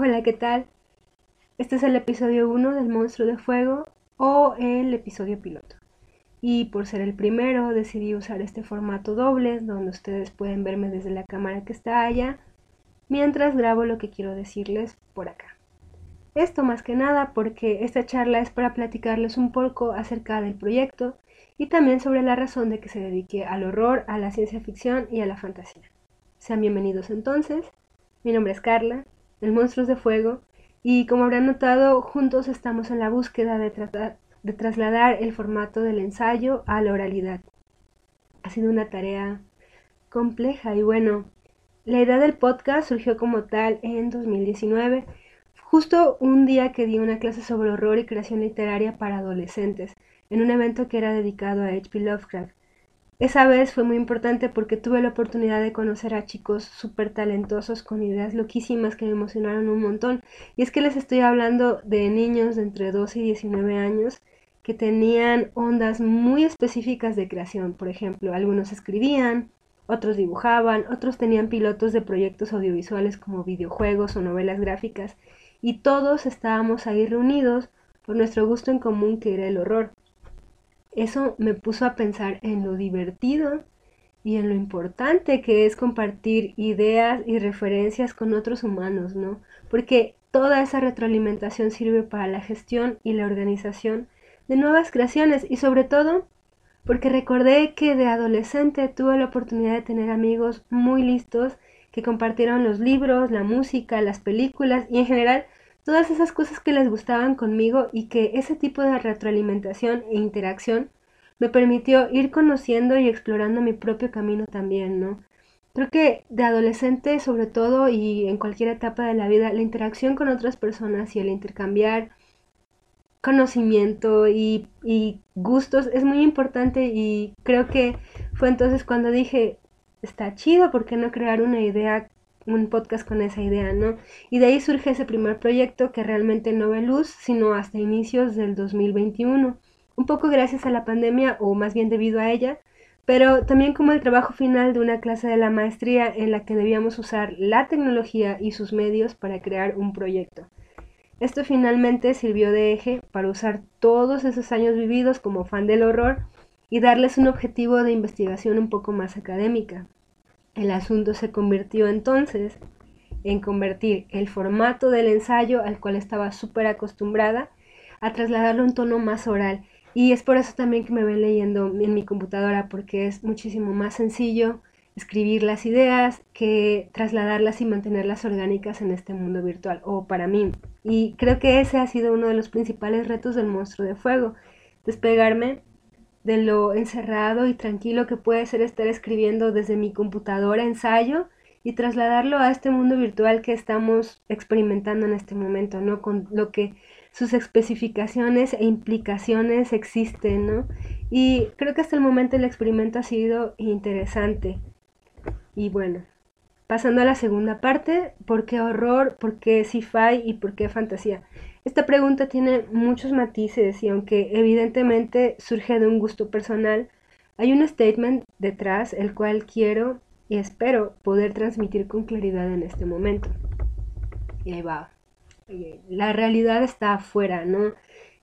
Hola, ¿qué tal? Este es el episodio 1 del Monstruo de Fuego o el episodio piloto. Y por ser el primero decidí usar este formato doble donde ustedes pueden verme desde la cámara que está allá mientras grabo lo que quiero decirles por acá. Esto más que nada porque esta charla es para platicarles un poco acerca del proyecto y también sobre la razón de que se dedique al horror, a la ciencia ficción y a la fantasía. Sean bienvenidos entonces. Mi nombre es Carla, el Monstruos de Fuego, y como habrán notado, juntos estamos en la búsqueda de, tratar, de trasladar el formato del ensayo a la oralidad. Ha sido una tarea compleja y bueno, la idea del podcast surgió como tal en 2019, justo un día que di una clase sobre horror y creación literaria para adolescentes, en un evento que era dedicado a H.P. Lovecraft. Esa vez fue muy importante porque tuve la oportunidad de conocer a chicos súper talentosos con ideas loquísimas que me emocionaron un montón. Y es que les estoy hablando de niños de entre 12 y 19 años que tenían ondas muy específicas de creación. Por ejemplo, algunos escribían, otros dibujaban, otros tenían pilotos de proyectos audiovisuales como videojuegos o novelas gráficas. Y todos estábamos ahí reunidos por nuestro gusto en común que era el horror. Eso me puso a pensar en lo divertido y en lo importante que es compartir ideas y referencias con otros humanos, ¿no? Porque toda esa retroalimentación sirve para la gestión y la organización de nuevas creaciones y sobre todo porque recordé que de adolescente tuve la oportunidad de tener amigos muy listos que compartieron los libros, la música, las películas y en general todas esas cosas que les gustaban conmigo y que ese tipo de retroalimentación e interacción me permitió ir conociendo y explorando mi propio camino también, ¿no? Creo que de adolescente sobre todo y en cualquier etapa de la vida, la interacción con otras personas y el intercambiar conocimiento y, gustos es muy importante y creo que fue entonces cuando dije, está chido, ¿por qué no crear una idea un podcast con esa idea, ¿no? Y de ahí surge ese primer proyecto que realmente no ve luz, sino hasta inicios del 2021, un poco gracias a la pandemia o más bien debido a ella, pero también como el trabajo final de una clase de la maestría en la que debíamos usar la tecnología y sus medios para crear un proyecto. Esto finalmente sirvió de eje para usar todos esos años vividos como fan del horror y darles un objetivo de investigación un poco más académica. El asunto se convirtió entonces en convertir el formato del ensayo al cual estaba súper acostumbrada a trasladarlo a un tono más oral. Y es por eso también que me ven leyendo en mi computadora, porque es muchísimo más sencillo escribir las ideas que trasladarlas y mantenerlas orgánicas en este mundo virtual, o para mí. Y creo que ese ha sido uno de los principales retos del monstruo de fuego, despegarme de lo encerrado y tranquilo que puede ser estar escribiendo desde mi computadora ensayo y trasladarlo a este mundo virtual que estamos experimentando en este momento, ¿no? Con lo que sus especificaciones e implicaciones existen, ¿no? Y creo que hasta el momento el experimento ha sido interesante. Y bueno, pasando a la segunda parte, ¿por qué horror? ¿Por qué sci-fi? ¿Y por qué fantasía? Esta pregunta tiene muchos matices y aunque evidentemente surge de un gusto personal, hay un statement detrás el cual quiero y espero poder transmitir con claridad en este momento. Y ahí va. La realidad está afuera, ¿no?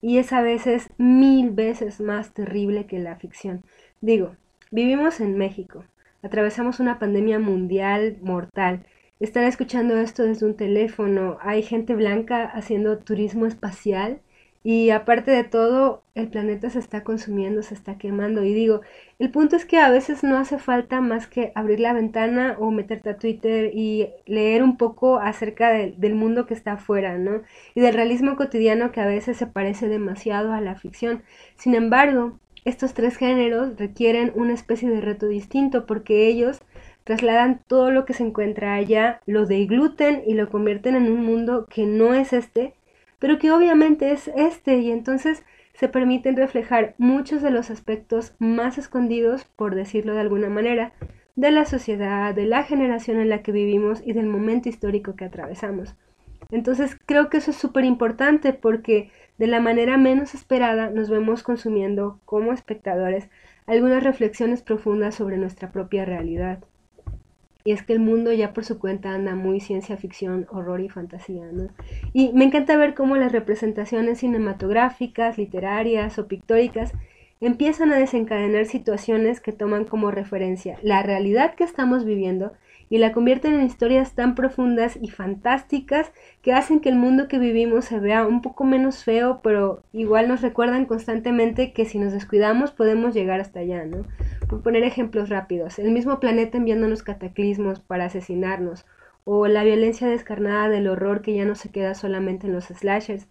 Y es a veces mil veces más terrible que la ficción. Digo, vivimos en México, atravesamos una pandemia mundial mortal están escuchando esto desde un teléfono, hay gente blanca haciendo turismo espacial y aparte de todo, el planeta se está consumiendo, se está quemando. Y digo, el punto es que a veces no hace falta más que abrir la ventana o meterte a Twitter y leer un poco acerca del mundo que está afuera, ¿no? Y del realismo cotidiano que a veces se parece demasiado a la ficción. Sin embargo, estos tres géneros requieren una especie de reto distinto porque ellos trasladan todo lo que se encuentra allá, lo degluten y lo convierten en un mundo que no es este, pero que obviamente es este y entonces se permiten reflejar muchos de los aspectos más escondidos, por decirlo de alguna manera, de la sociedad, de la generación en la que vivimos y del momento histórico que atravesamos. Entonces creo que eso es súper importante porque de la manera menos esperada nos vemos consumiendo como espectadores algunas reflexiones profundas sobre nuestra propia realidad. y es que el mundo ya por su cuenta anda muy ciencia ficción, horror y fantasía, ¿no? Y me encanta ver cómo las representaciones cinematográficas, literarias o pictóricas empiezan a desencadenar situaciones que toman como referencia la realidad que estamos viviendo y la convierten en historias tan profundas y fantásticas que hacen que el mundo que vivimos se vea un poco menos feo, pero igual nos recuerdan constantemente que si nos descuidamos podemos llegar hasta allá, ¿no? Por poner ejemplos rápidos, el mismo planeta enviándonos cataclismos para asesinarnos, o la violencia descarnada del horror que ya no se queda solamente en los slashers,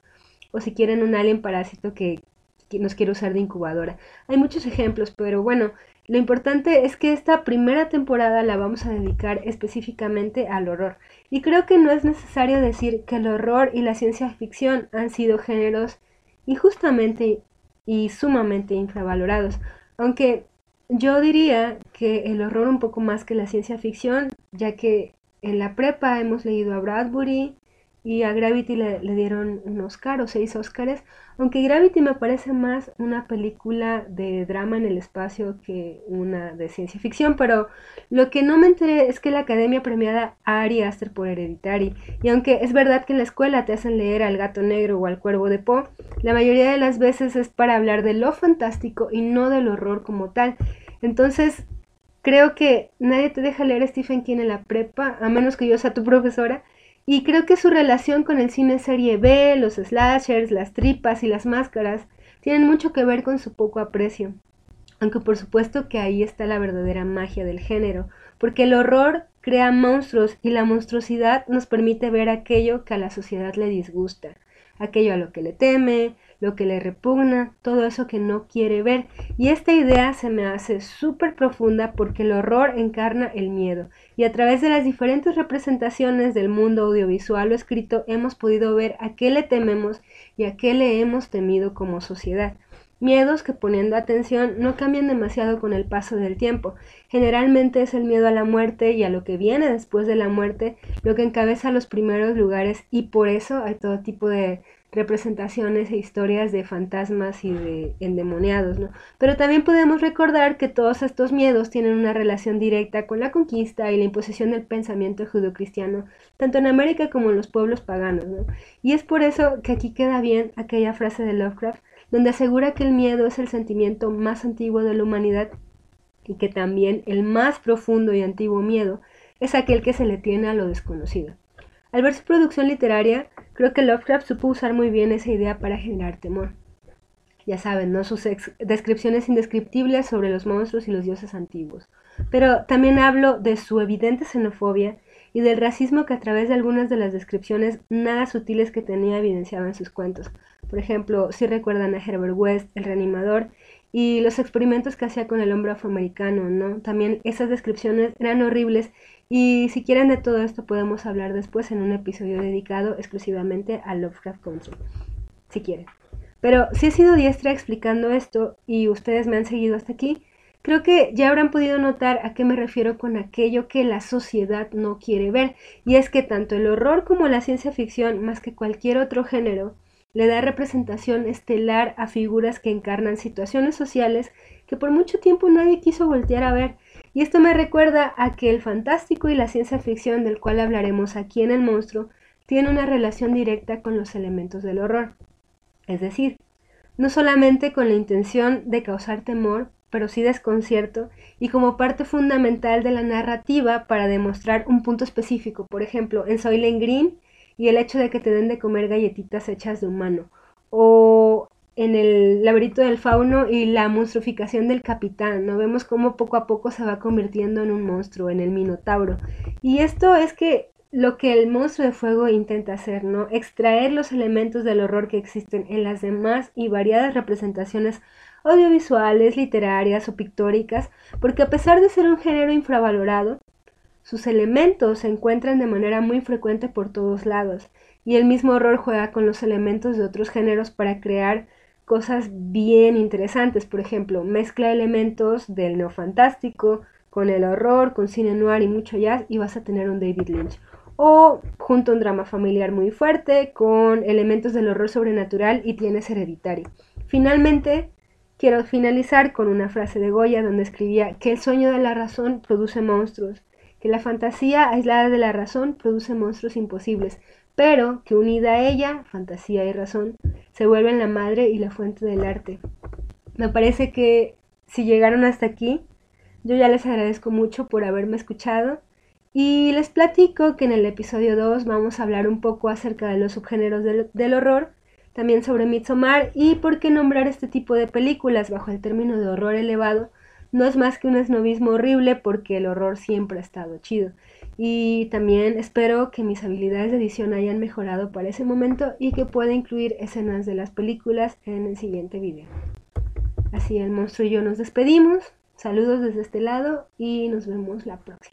o si quieren un alien parásito que, que nos quiere usar de incubadora. Hay muchos ejemplos, pero bueno, lo importante es que esta primera temporada la vamos a dedicar específicamente al horror. Y creo que no es necesario decir que el horror y la ciencia ficción han sido géneros injustamente y sumamente infravalorados. Aunque yo diría que el horror un poco más que la ciencia ficción, ya que en la prepa hemos leído a Bradbury y a Gravity le, dieron un Oscar o seis Oscars, aunque Gravity me parece más una película de drama en el espacio que una de ciencia ficción, pero lo que no me enteré es que la academia premiada a Ari Aster por Hereditary, y aunque es verdad que en la escuela te hacen leer al gato negro o al cuervo de Poe, la mayoría de las veces es para hablar de lo fantástico y no del horror como tal. Entonces, creo que nadie te deja leer Stephen King en la prepa, a menos que yo sea tu profesora, y creo que su relación con el cine serie B, los slashers, las tripas y las máscaras tienen mucho que ver con su poco aprecio. Aunque por supuesto que ahí está la verdadera magia del género, porque el horror crea monstruos y la monstruosidad nos permite ver aquello que a la sociedad le disgusta, aquello a lo que le teme, lo que le repugna, todo eso que no quiere ver. Y esta idea se me hace súper profunda porque el horror encarna el miedo. Y a través de las diferentes representaciones del mundo audiovisual o escrito hemos podido ver a qué le tememos y a qué le hemos temido como sociedad. Miedos que poniendo atención no cambian demasiado con el paso del tiempo. Generalmente es el miedo a la muerte y a lo que viene después de la muerte lo que encabeza los primeros lugares y por eso hay todo tipo de representaciones e historias de fantasmas y de endemoniados, ¿no? Pero también podemos recordar que todos estos miedos tienen una relación directa con la conquista y la imposición del pensamiento judio-cristiano, tanto en América como en los pueblos paganos, ¿no? Y es por eso que aquí queda bien aquella frase de Lovecraft, donde asegura que el miedo es el sentimiento más antiguo de la humanidad y que también el más profundo y antiguo miedo es aquel que se le tiene a lo desconocido. Al ver su producción literaria, creo que Lovecraft supo usar muy bien esa idea para generar temor. Ya saben, ¿no? Sus descripciones indescriptibles sobre los monstruos y los dioses antiguos. Pero también hablo de su evidente xenofobia y del racismo que a través de algunas de las descripciones nada sutiles que tenía evidenciado en sus cuentos. Por ejemplo, si recuerdan a Herbert West, el reanimador, y los experimentos que hacía con el hombre afroamericano, ¿no? También esas descripciones eran horribles y si quieren de todo esto podemos hablar después en un episodio dedicado exclusivamente a Lovecraft Country, si quieren. Pero si he sido diestra explicando esto y ustedes me han seguido hasta aquí, creo que ya habrán podido notar a qué me refiero con aquello que la sociedad no quiere ver. Y es que tanto el horror como la ciencia ficción, más que cualquier otro género, le da representación estelar a figuras que encarnan situaciones sociales que por mucho tiempo nadie quiso voltear a ver y esto me recuerda a que el fantástico y la ciencia ficción del cual hablaremos aquí en El Monstruo tiene una relación directa con los elementos del horror. Es decir, no solamente con la intención de causar temor, pero sí desconcierto y como parte fundamental de la narrativa para demostrar un punto específico, por ejemplo, en Soylent Green y el hecho de que te den de comer galletitas hechas de humano, o en el laberinto del fauno y la monstruificación del capitán, ¿no? Vemos cómo poco a poco se va convirtiendo en un monstruo, en el minotauro. Y esto es que lo que el monstruo de fuego intenta hacer, ¿no? Extraer los elementos del horror que existen en las demás y variadas representaciones audiovisuales, literarias o pictóricas, porque a pesar de ser un género infravalorado, sus elementos se encuentran de manera muy frecuente por todos lados, y el mismo horror juega con los elementos de otros géneros para crear cosas bien interesantes. Por ejemplo, mezcla elementos del neofantástico con el horror, con cine noir y mucho jazz y vas a tener un David Lynch. O junto a un drama familiar muy fuerte con elementos del horror sobrenatural y tienes hereditario. Finalmente, quiero finalizar con una frase de Goya donde escribía que el sueño de la razón produce monstruos, que la fantasía aislada de la razón produce monstruos imposibles, pero que unida a ella, fantasía y razón, se vuelven la madre y la fuente del arte. Me parece que si llegaron hasta aquí, yo ya les agradezco mucho por haberme escuchado y les platico que en el episodio 2 vamos a hablar un poco acerca de los subgéneros del, del horror, también sobre Midsommar y por qué nombrar este tipo de películas bajo el término de horror elevado no es más que un esnovismo horrible porque el horror siempre ha estado chido. Y también espero que mis habilidades de edición hayan mejorado para ese momento y que pueda incluir escenas de las películas en el siguiente video. Así el monstruo y yo nos despedimos. Saludos desde este lado y nos vemos la próxima.